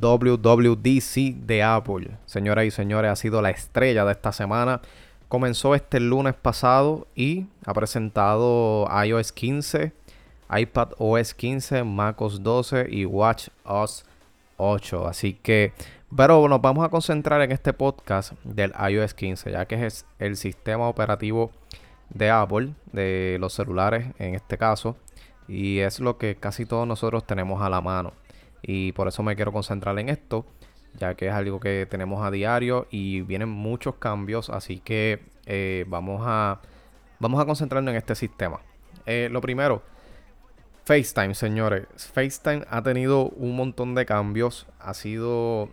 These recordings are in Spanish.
WWDC de Apple. Señoras y señores, ha sido la estrella de esta semana. Comenzó este lunes pasado y ha presentado iOS 15, iPad OS 15, macOS 12 y WatchOS 8. Así que, pero nos vamos a concentrar en este podcast del iOS 15, ya que es el sistema operativo de Apple, de los celulares en este caso, y es lo que casi todos nosotros tenemos a la mano. Y por eso me quiero concentrar en esto, ya que es algo que tenemos a diario y vienen muchos cambios, así que eh, vamos, a, vamos a concentrarnos en este sistema. Eh, lo primero, FaceTime, señores. FaceTime ha tenido un montón de cambios. Ha sido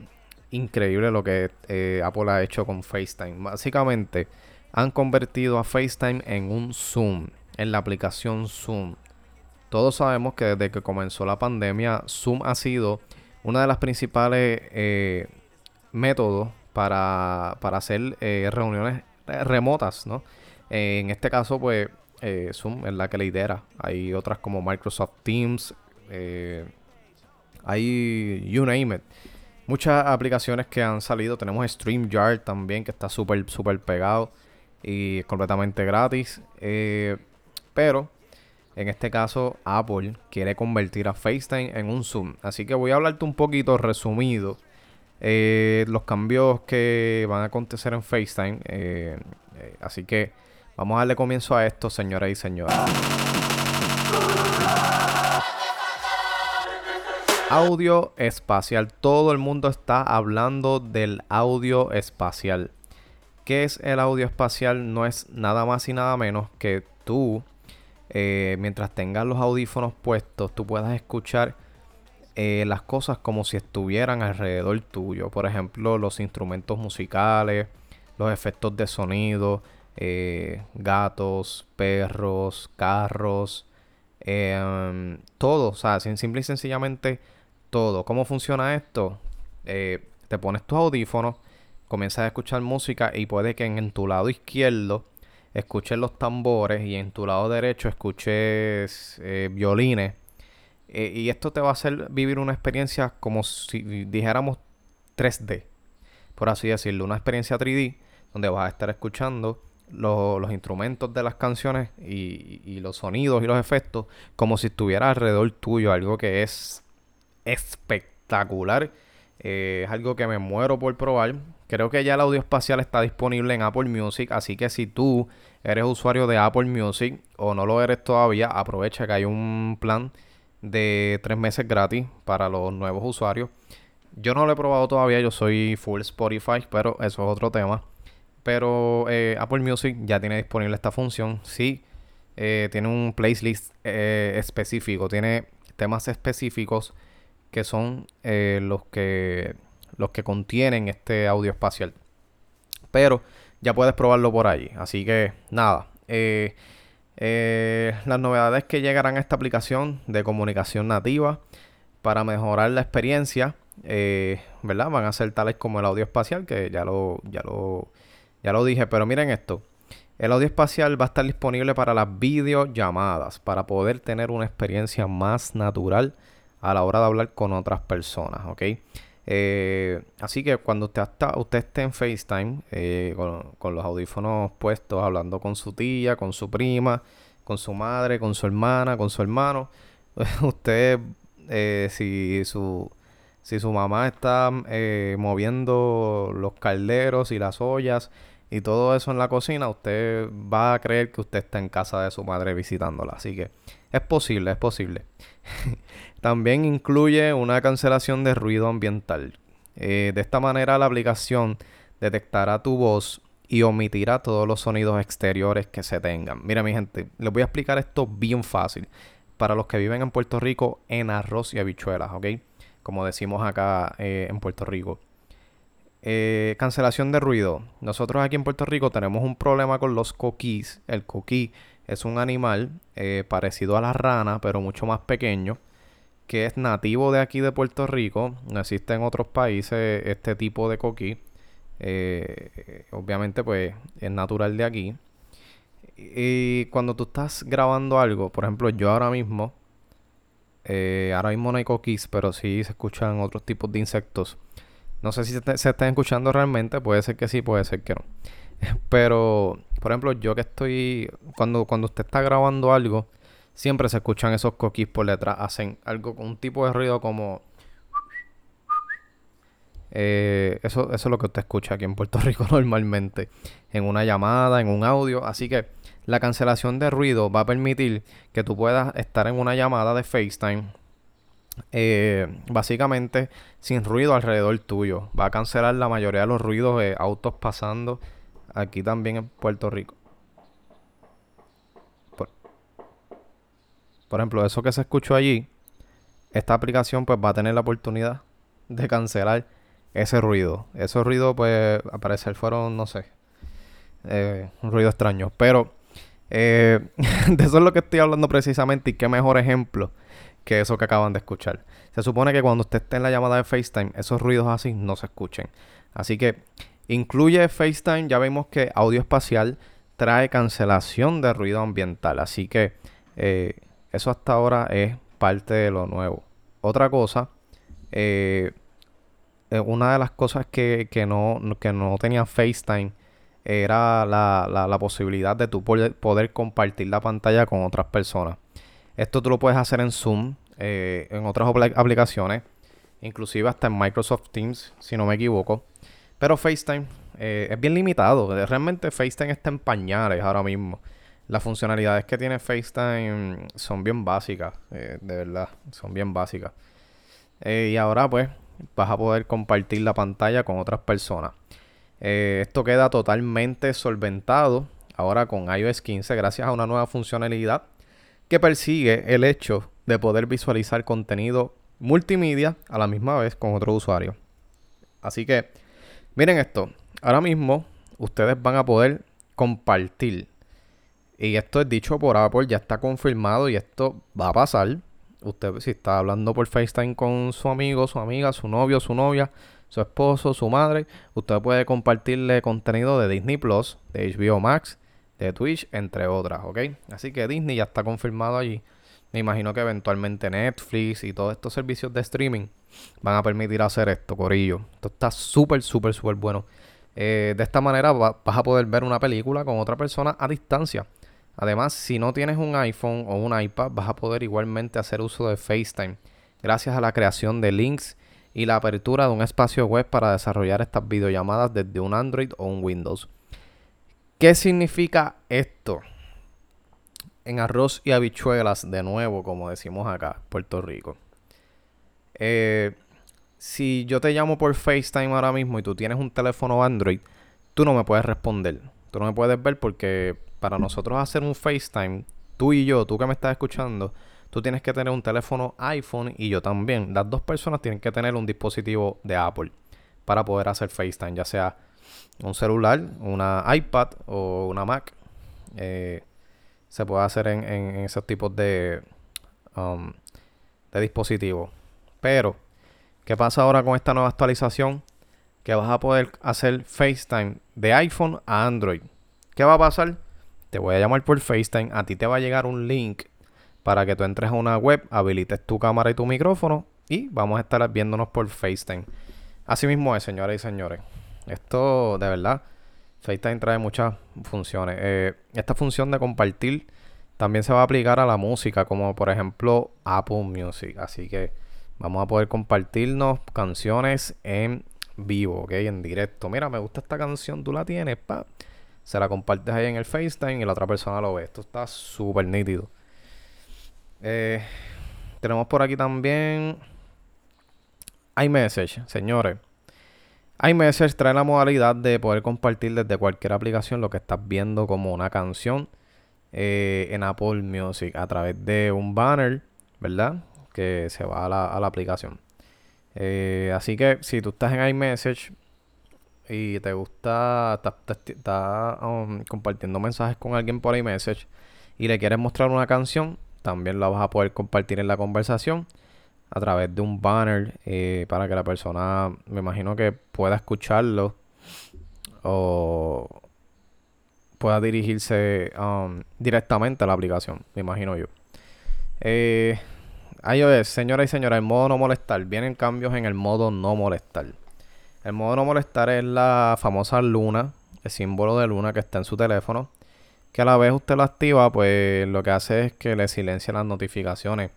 increíble lo que eh, Apple ha hecho con FaceTime. Básicamente, han convertido a FaceTime en un Zoom, en la aplicación Zoom. Todos sabemos que desde que comenzó la pandemia, Zoom ha sido una de las principales eh, métodos para, hacer eh, reuniones remotas, ¿no? en este caso, pues, eh, Zoom es la que lidera. Hay otras como Microsoft Teams, hay you name it. Muchas aplicaciones que han salido. Tenemos StreamYard también, que está súper, súper pegado y completamente gratis. pero en este caso, Apple quiere convertir a FaceTime en un Zoom. Así que voy a hablarte un poquito resumido. Eh, los cambios que van a acontecer en FaceTime. Eh, eh, así que vamos a darle comienzo a esto, señoras y señores. Audio espacial. Todo el mundo está hablando del audio espacial. ¿Qué es el audio espacial? No es nada más y nada menos que tú eh, mientras tengas los audífonos puestos, tú puedas escuchar eh, las cosas como si estuvieran alrededor tuyo. Por ejemplo, los instrumentos musicales, los efectos de sonido, eh, gatos, perros, carros, em, todo. O sea, simple y sencillamente todo. ¿Cómo funciona esto? te pones tus audífonos, comienzas a escuchar música y puede que en tu lado izquierdo escuches los tambores y en tu lado derecho escuches eh, violines. Eh, y esto te va a hacer vivir una experiencia como si dijéramos 3D, por así decirlo, una experiencia 3D donde vas a estar escuchando los instrumentos de las canciones y, los sonidos y los efectos como si estuviera alrededor tuyo, algo que es espectacular. Eh, es algo que me muero por probar. Creo que ya el audio espacial está disponible en Apple Music, así que si tú eres usuario de Apple Music o no lo eres todavía, aprovecha que hay un plan de tres meses gratis para los nuevos usuarios. Yo no lo he probado todavía, yo soy full Spotify, pero eso es otro tema. Pero eh, Apple Music ya tiene disponible esta función. Sí, eh, tiene un playlist eh, específico, tiene temas específicos que son los que los que contienen este audio espacial. Pero ya puedes probarlo por ahí. Así que nada. Eh, eh, las novedades que llegarán a esta aplicación de comunicación nativa para mejorar la experiencia, eh, ¿verdad? Van a ser tales como el audio espacial, que ya lo, ya lo, ya lo dije. Pero miren esto. El audio espacial va a estar disponible para las videollamadas, para poder tener una experiencia más natural a la hora de hablar con otras personas, ¿ok? Eh, así que cuando usted, está, usted esté en FaceTime eh, con, los audífonos puestos, hablando con su tía, con su prima, con su madre, con su hermana, con su hermano, usted, eh, si su si su mamá está moviendo los calderos y las ollas y todo eso en la cocina, usted va a creer que usted está en casa de su madre visitándola. Así que es posible, es posible. También incluye una cancelación de ruido ambiental. Eh, de esta manera la aplicación detectará tu voz y omitirá todos los sonidos exteriores que se tengan. Mira mi gente, les voy a explicar esto bien fácil. Para los que viven en Puerto Rico en arroz y habichuelas, ¿ok? Como decimos acá eh, en Puerto Rico. Eh, cancelación de ruido. Nosotros aquí en Puerto Rico tenemos un problema con los coquís. El coquí es un animal parecido a la rana, pero mucho más pequeño que es nativo de aquí de Puerto Rico. No existe en otros países este tipo de coquí. Eh, obviamente, pues es natural de aquí. Y cuando tú estás grabando algo, por ejemplo, yo ahora mismo Eh, ahora mismo no hay coquis, pero sí se escuchan otros tipos de insectos. No sé si se, están escuchando realmente, puede ser que sí, puede ser que no. Pero, por ejemplo, yo que estoy, cuando, cuando usted está grabando algo, siempre se escuchan esos coquis por detrás, hacen algo con un tipo de ruido como... Eh, eso, eso es lo que usted escucha aquí en Puerto Rico normalmente, en una llamada, en un audio. Así que la cancelación de ruido va a permitir que tú puedas estar en una llamada de FaceTime eh, básicamente sin ruido alrededor tuyo. Va a cancelar la mayoría de los ruidos de autos pasando aquí también en Puerto Rico. Por, ejemplo, eso que se escuchó allí, esta aplicación pues va a tener la oportunidad de cancelar ese ruido. Esos ruidos pues al parecer fueron, no sé, eh, un ruido extraño. Pero eh, de eso es lo que estoy hablando precisamente y qué mejor ejemplo que eso que acaban de escuchar. Se supone que cuando usted esté en la llamada de FaceTime, esos ruidos así no se escuchen. Así que incluye FaceTime, ya vemos que audio espacial trae cancelación de ruido ambiental. Así que eh, eso hasta ahora es parte de lo nuevo. Otra cosa, eh, una de las cosas que, no, que no tenía FaceTime era la, la, posibilidad de tú poder, compartir la pantalla con otras personas. Esto tú lo puedes hacer en Zoom, eh, en otras aplicaciones, inclusive hasta en Microsoft Teams, si no me equivoco. Pero FaceTime eh, es bien limitado. Realmente FaceTime está en pañales ahora mismo. Las funcionalidades que tiene FaceTime son bien básicas, eh, de verdad, son bien básicas. y ahora pues vas a poder compartir la pantalla con otras personas. Esto queda totalmente solventado ahora con iOS 15 gracias a una nueva funcionalidad que persigue el hecho de poder visualizar contenido multimedia a la misma vez con otro usuario. Así que, miren esto. Ahora mismo ustedes van a poder compartir. Y esto es dicho por Apple, ya está confirmado y esto va a pasar. Usted si está hablando por FaceTime con su amigo, su amiga, su novio, su novia, su esposo, su madre, usted puede compartirle contenido de Disney Plus, de HBO Max, de Twitch, entre otras, ¿ok? Así que Disney ya está confirmado allí. Me imagino que eventualmente Netflix y todos estos servicios de streaming van a permitir hacer esto, Corillo. Esto está súper, súper, súper bueno. Eh, de esta manera vas a poder ver una película con otra persona a distancia. Además, si no tienes un iPhone o un iPad, vas a poder igualmente hacer uso de FaceTime. Gracias a la creación de links y la apertura de un espacio web para desarrollar estas videollamadas desde un Android o un Windows. ¿Qué significa esto? En arroz y habichuelas, de nuevo, como decimos acá, Puerto Rico. Eh, si yo te llamo por FaceTime ahora mismo y tú tienes un teléfono Android, tú no me puedes responder. Tú no me puedes ver porque para nosotros hacer un FaceTime, tú y yo, tú que me estás escuchando, tú tienes que tener un teléfono iPhone y yo también. Las dos personas tienen que tener un dispositivo de Apple para poder hacer FaceTime, ya sea un celular, una iPad o una Mac. Eh, se puede hacer en, esos tipos de, um, de dispositivos. Pero, ¿qué pasa ahora con esta nueva actualización? Que vas a poder hacer FaceTime de iPhone a Android. ¿Qué va a pasar? Te voy a llamar por FaceTime. A ti te va a llegar un link para que tú entres a una web, habilites tu cámara y tu micrófono y vamos a estar viéndonos por FaceTime. Así mismo es, señoras y señores. Esto, de verdad, FaceTime trae muchas funciones. Eh, esta función de compartir también se va a aplicar a la música, como por ejemplo Apple Music. Así que vamos a poder compartirnos canciones en vivo, ¿ok? En directo. Mira, me gusta esta canción, tú la tienes, pa. Se la compartes ahí en el FaceTime y la otra persona lo ve. Esto está súper nítido. Eh, tenemos por aquí también iMessage, señores iMessage trae la modalidad de poder compartir desde cualquier aplicación lo que estás viendo como una canción eh, en Apple Music a través de un banner, ¿verdad? Que se va a la, aplicación. Eh, así que si tú estás en iMessage y te gusta, estás um, compartiendo mensajes con alguien por iMessage y le quieres mostrar una canción, también la vas a poder compartir en la conversación a través de un banner eh, para que la persona, me imagino que pueda escucharlo o pueda dirigirse um, directamente a la aplicación, me imagino yo. Eh, iOS, señora y señora, el modo no molestar. Vienen cambios en el modo no molestar. El modo no molestar es la famosa luna, el símbolo de luna que está en su teléfono. Que a la vez usted lo activa, pues lo que hace es que le silencia las notificaciones.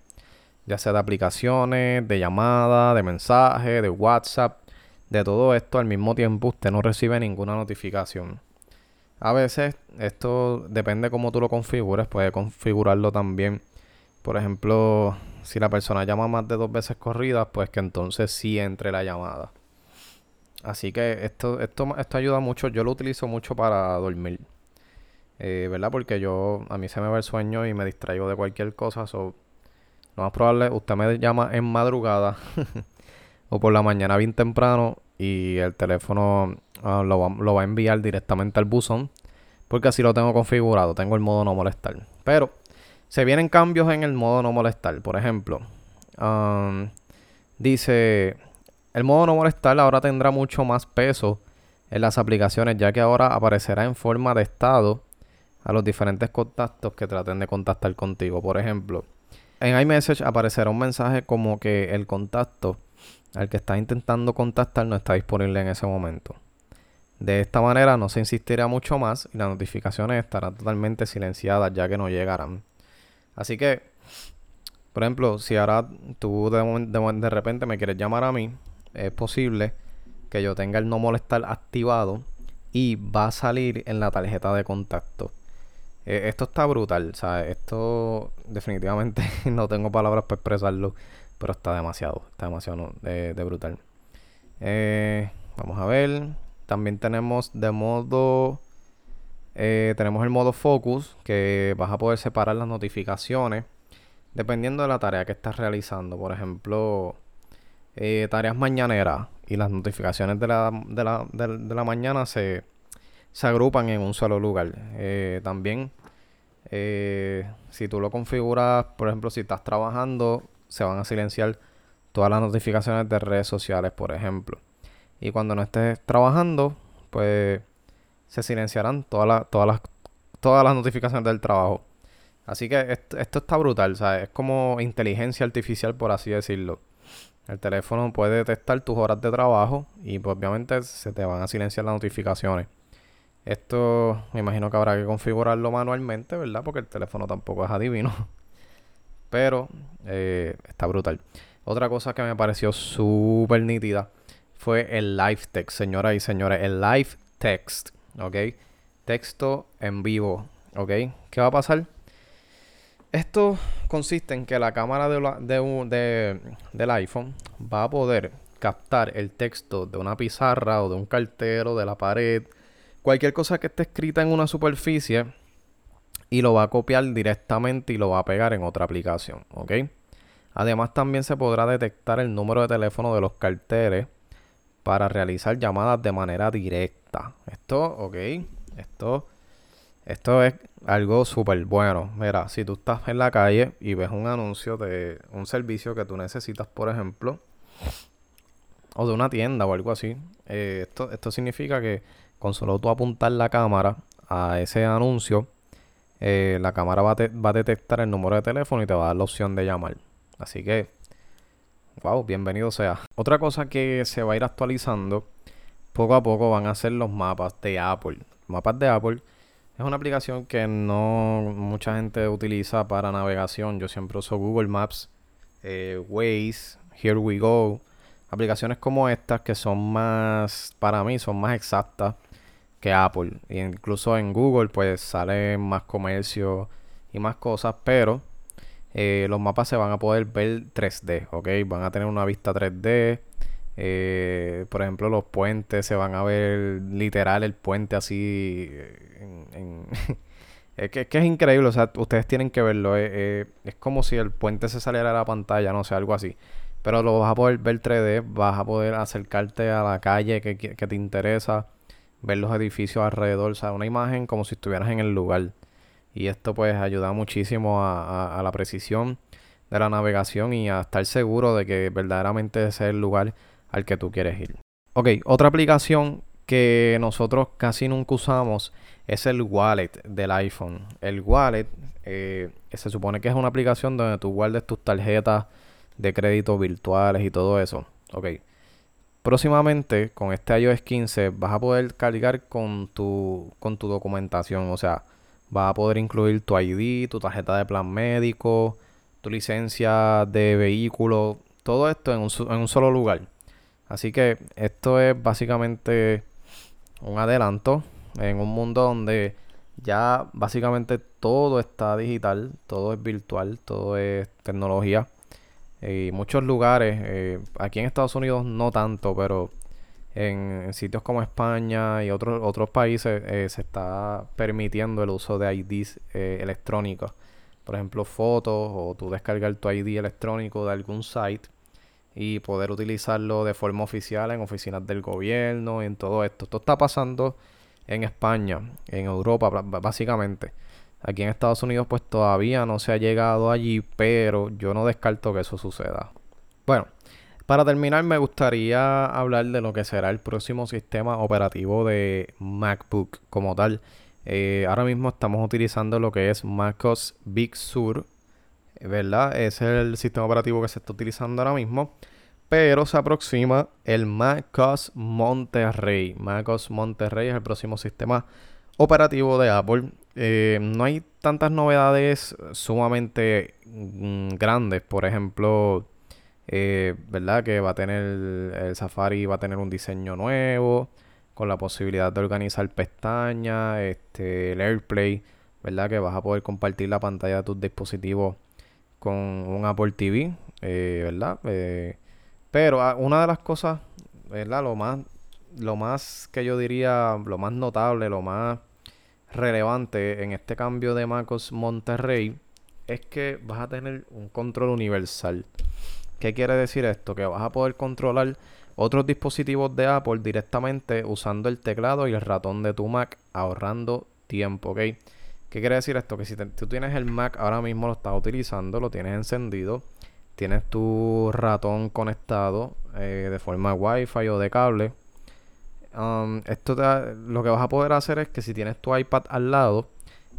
Ya sea de aplicaciones, de llamadas, de mensajes, de WhatsApp. De todo esto al mismo tiempo usted no recibe ninguna notificación. A veces esto depende cómo tú lo configures. Puedes configurarlo también. Por ejemplo, si la persona llama más de dos veces corridas, pues que entonces sí entre la llamada. Así que esto, esto, esto ayuda mucho. Yo lo utilizo mucho para dormir. Eh, ¿Verdad? Porque yo, a mí se me va el sueño y me distraigo de cualquier cosa. So, lo más probable, usted me llama en madrugada o por la mañana bien temprano y el teléfono Ah, lo, va, a enviar directamente al buzón. Porque así lo tengo configurado. Tengo el modo no molestar. Pero se vienen cambios en el modo no molestar. Por ejemplo, dice, el modo no molestar ahora tendrá mucho más peso en las aplicaciones, ya que ahora aparecerá en forma de estado a los diferentes contactos que traten de contactar contigo. Por ejemplo, en iMessage aparecerá un mensaje como que el contacto al que estás intentando contactar no está disponible en ese momento. De esta manera no se insistirá mucho más y las notificaciones estarán totalmente silenciadas ya que no llegarán. Así que, por ejemplo, si ahora tú de, repente me quieres llamar a mí, es posible que yo tenga el no molestar activado y va a salir en la tarjeta de contacto. E, esto está brutal, sea, Esto definitivamente no tengo palabras para expresarlo, pero está demasiado, está demasiado de, brutal. Eh, vamos a ver. También tenemos de modo... Eh, tenemos el modo focus, que vas a poder separar las notificaciones dependiendo de la tarea que estás realizando. Por ejemplo, eh, tareas mañaneras y las notificaciones de la, de la, de, la mañana se, se, agrupan en un solo lugar. Eh, también, si tú lo configuras, por ejemplo, si estás trabajando, se van a silenciar todas las notificaciones de redes sociales, por ejemplo. Y cuando no estés trabajando, pues se silenciarán todas las, todas las, todas las notificaciones del trabajo. Así que esto, está brutal, ¿sabes? Es como inteligencia artificial, por así decirlo. El teléfono puede detectar tus horas de trabajo y pues obviamente se te van a silenciar las notificaciones. Esto me imagino que habrá que configurarlo manualmente, ¿verdad? Porque el teléfono tampoco es adivino. Pero eh, está brutal. Otra cosa que me pareció súper nítida fue el live text, señoras y señores. El live text, ¿ok? Texto en vivo, ¿ok? ¿Qué va a pasar? Esto consiste en que la cámara de, del iPhone va a poder captar el texto de una pizarra o de un cartero, de la pared, cualquier cosa que esté escrita en una superficie y lo va a copiar directamente y lo va a pegar en otra aplicación, ¿ok? Además también se podrá detectar el número de teléfono de los carteres para realizar llamadas de manera directa. Esto, ok, esto, esto es algo súper bueno. Mira, si tú estás en la calle y ves un anuncio de un servicio que tú necesitas, por ejemplo, o de una tienda o algo así, eh, esto, esto significa que con solo tú apuntar la cámara a ese anuncio, eh, la cámara va, va a detectar el número de teléfono y te va a dar la opción de llamar. Así que Wow, bienvenido sea. Otra cosa que se va a ir actualizando poco a poco van a ser los mapas de Apple. Mapas de Apple es una aplicación que no mucha gente utiliza para navegación. Yo siempre uso Google Maps, eh, Waze, Here We Go. Aplicaciones como estas que son más, para mí, son más exactas que Apple. Incluso en Google pues sale más comercio y más cosas, pero eh, los mapas se van a poder ver 3D, ¿ok? Van a tener una vista 3D. Eh, por ejemplo, los puentes se van a ver literal el puente así. Eh, es, que, es increíble, o sea, ustedes tienen que verlo. es como si el puente se saliera de la pantalla, no sé, algo así. Pero lo vas a poder ver 3D, vas a poder acercarte a la calle que, que te interesa, ver los edificios alrededor, o sea, una imagen como si estuvieras en el lugar. Y esto pues ayuda muchísimo a, la precisión de la navegación y a estar seguro de que verdaderamente ese es el lugar al que tú quieres ir. Ok, otra aplicación que nosotros casi nunca usamos es el wallet del iPhone. El wallet eh, se supone que es una aplicación donde tú guardes tus tarjetas de crédito virtuales y todo eso. Ok. Próximamente, con este iOS 15, vas a poder cargar con tu, con tu documentación. O sea, vas a poder incluir tu ID, tu tarjeta de plan médico, tu licencia de vehículo, todo esto en un, en un solo lugar. Así que esto es básicamente un adelanto en un mundo donde ya básicamente todo está digital, todo es virtual, todo es tecnología. Y muchos lugares, eh, aquí en Estados Unidos no tanto, pero en, sitios como España y otros otros países eh, se está permitiendo el uso de IDs eh, electrónicos. Por ejemplo, fotos o tú descargar tu ID electrónico de algún site y poder utilizarlo de forma oficial en oficinas del gobierno y en todo esto. Esto está pasando en España, en Europa básicamente. Aquí en Estados Unidos pues todavía no se ha llegado allí, pero yo no descarto que eso suceda. Bueno, para terminar me gustaría hablar de lo que será el próximo sistema operativo de MacBook como tal. Eh, ahora mismo estamos utilizando lo que es MacOS Big Sur, ¿verdad? Es el sistema operativo que se está utilizando ahora mismo. Pero se aproxima el MacOS Monterrey. MacOS Monterrey es el próximo sistema operativo de Apple. Eh, no hay tantas novedades sumamente mm, grandes. Por ejemplo, eh, ¿verdad? Que va a tener el Safari, va a tener un diseño nuevo. Con la posibilidad de organizar pestañas. Este, el AirPlay. ¿Verdad? Que vas a poder compartir la pantalla de tus dispositivos con un Apple TV. Eh, ¿Verdad? pero ah, una de las cosas, ¿verdad? Lo más, lo más que yo diría, lo más notable, lo más relevante en este cambio de MacOS Monterrey es que vas a tener un control universal. ¿Qué quiere decir esto? Que vas a poder controlar otros dispositivos de Apple directamente usando el teclado y el ratón de tu Mac, ahorrando tiempo, ¿ok? ¿Qué quiere decir esto? Que si tú tienes el Mac ahora mismo lo estás utilizando, lo tienes encendido, tienes tu ratón conectado eh, de forma Wi-Fi o de cable, Um, esto lo que vas a poder hacer es que si tienes tu iPad al lado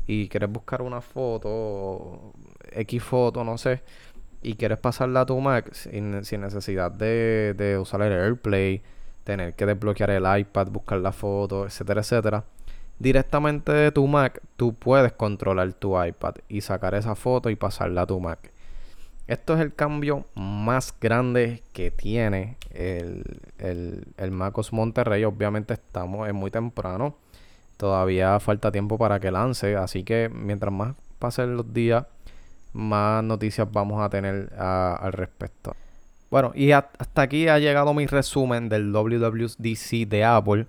y quieres buscar una foto, X foto, no sé, y quieres pasarla a tu Mac sin, necesidad de, usar el AirPlay, tener que desbloquear el iPad, buscar la foto, etcétera, etcétera. Directamente de tu Mac, tú puedes controlar tu iPad y sacar esa foto y pasarla a tu Mac. Esto es el cambio más grande que tiene el, el, MacOS Monterrey. Obviamente estamos en muy temprano. Todavía falta tiempo para que lance. Así que mientras más pasen los días, más noticias vamos a tener al respecto. Bueno, y hasta aquí ha llegado mi resumen del WWDC de Apple.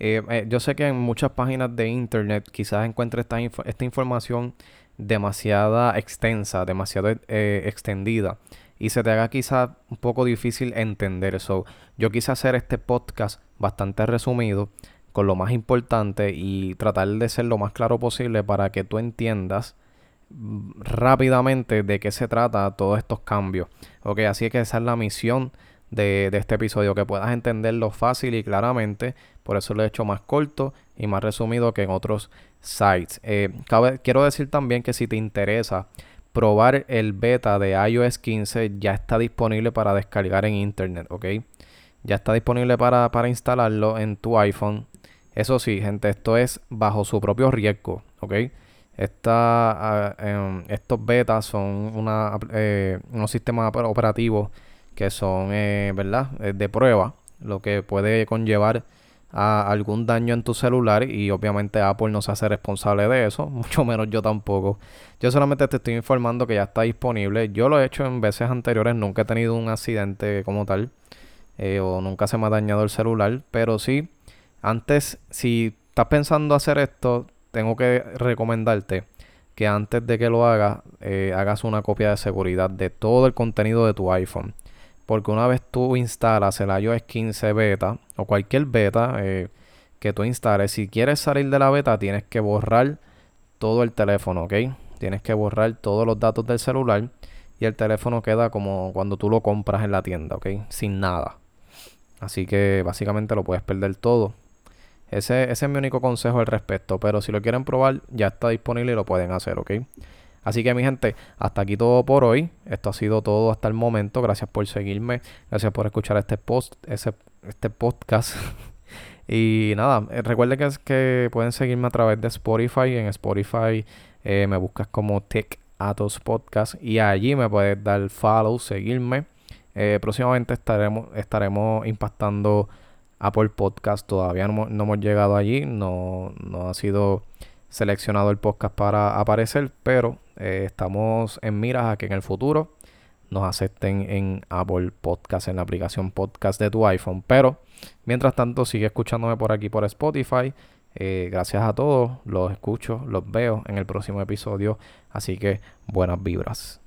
Eh, eh, yo sé que en muchas páginas de internet quizás encuentre esta, esta información demasiada extensa, demasiado eh, extendida y se te haga quizá un poco difícil entender eso. Yo quise hacer este podcast bastante resumido con lo más importante y tratar de ser lo más claro posible para que tú entiendas mm, rápidamente de qué se trata todos estos cambios. Ok, así que esa es la misión de, de, este episodio, que puedas entenderlo fácil y claramente. Por eso lo he hecho más corto y más resumido que en otros sites. Eh, quiero decir también que si te interesa probar el beta de iOS 15, ya está disponible para descargar en internet, ¿ok? Ya está disponible para, para instalarlo en tu iPhone. Eso sí, gente, esto es bajo su propio riesgo, ¿ok? Ah, em, estos betas son eh, unos sistemas operativos que son, eh, ¿verdad? de prueba, lo que puede conllevar a algún daño en tu celular y obviamente Apple no se hace responsable de eso, mucho menos yo tampoco. Yo solamente te estoy informando que ya está disponible. Yo lo he hecho en veces anteriores, nunca he tenido un accidente como tal eh, o nunca se me ha dañado el celular, pero sí, antes, si estás pensando hacer esto, tengo que recomendarte que antes de que lo hagas, eh, hagas una copia de seguridad de todo el contenido de tu iPhone. Porque una vez tú instalas el iOS 15 beta o cualquier beta eh, que tú instales, si quieres salir de la beta tienes que borrar todo el teléfono, ¿ok? Tienes que borrar todos los datos del celular y el teléfono queda como cuando tú lo compras en la tienda, ¿ok? Sin nada. Así que básicamente lo puedes perder todo. Ese, ese es mi único consejo al respecto. Pero si lo quieren probar, ya está disponible y lo pueden hacer, ¿ok? Así que mi gente, hasta aquí todo por hoy. Esto ha sido todo hasta el momento. Gracias por seguirme. Gracias por escuchar este post, ese, este podcast. y nada, eh, recuerden que, que pueden seguirme a través de Spotify. En Spotify eh, me buscas como Tech Atos Podcast y allí me puedes dar follow, seguirme. Eh, próximamente estaremos, estaremos impactando Apple Podcast. Todavía no, no hemos llegado allí. No, no ha sido seleccionado el podcast para aparecer, pero eh, estamos en miras a que en el futuro nos acepten en Apple Podcast, en la aplicación podcast de tu iPhone. Pero mientras tanto, sigue escuchándome por aquí por Spotify. Eh, gracias a todos, los escucho, los veo en el próximo episodio. Así que buenas vibras.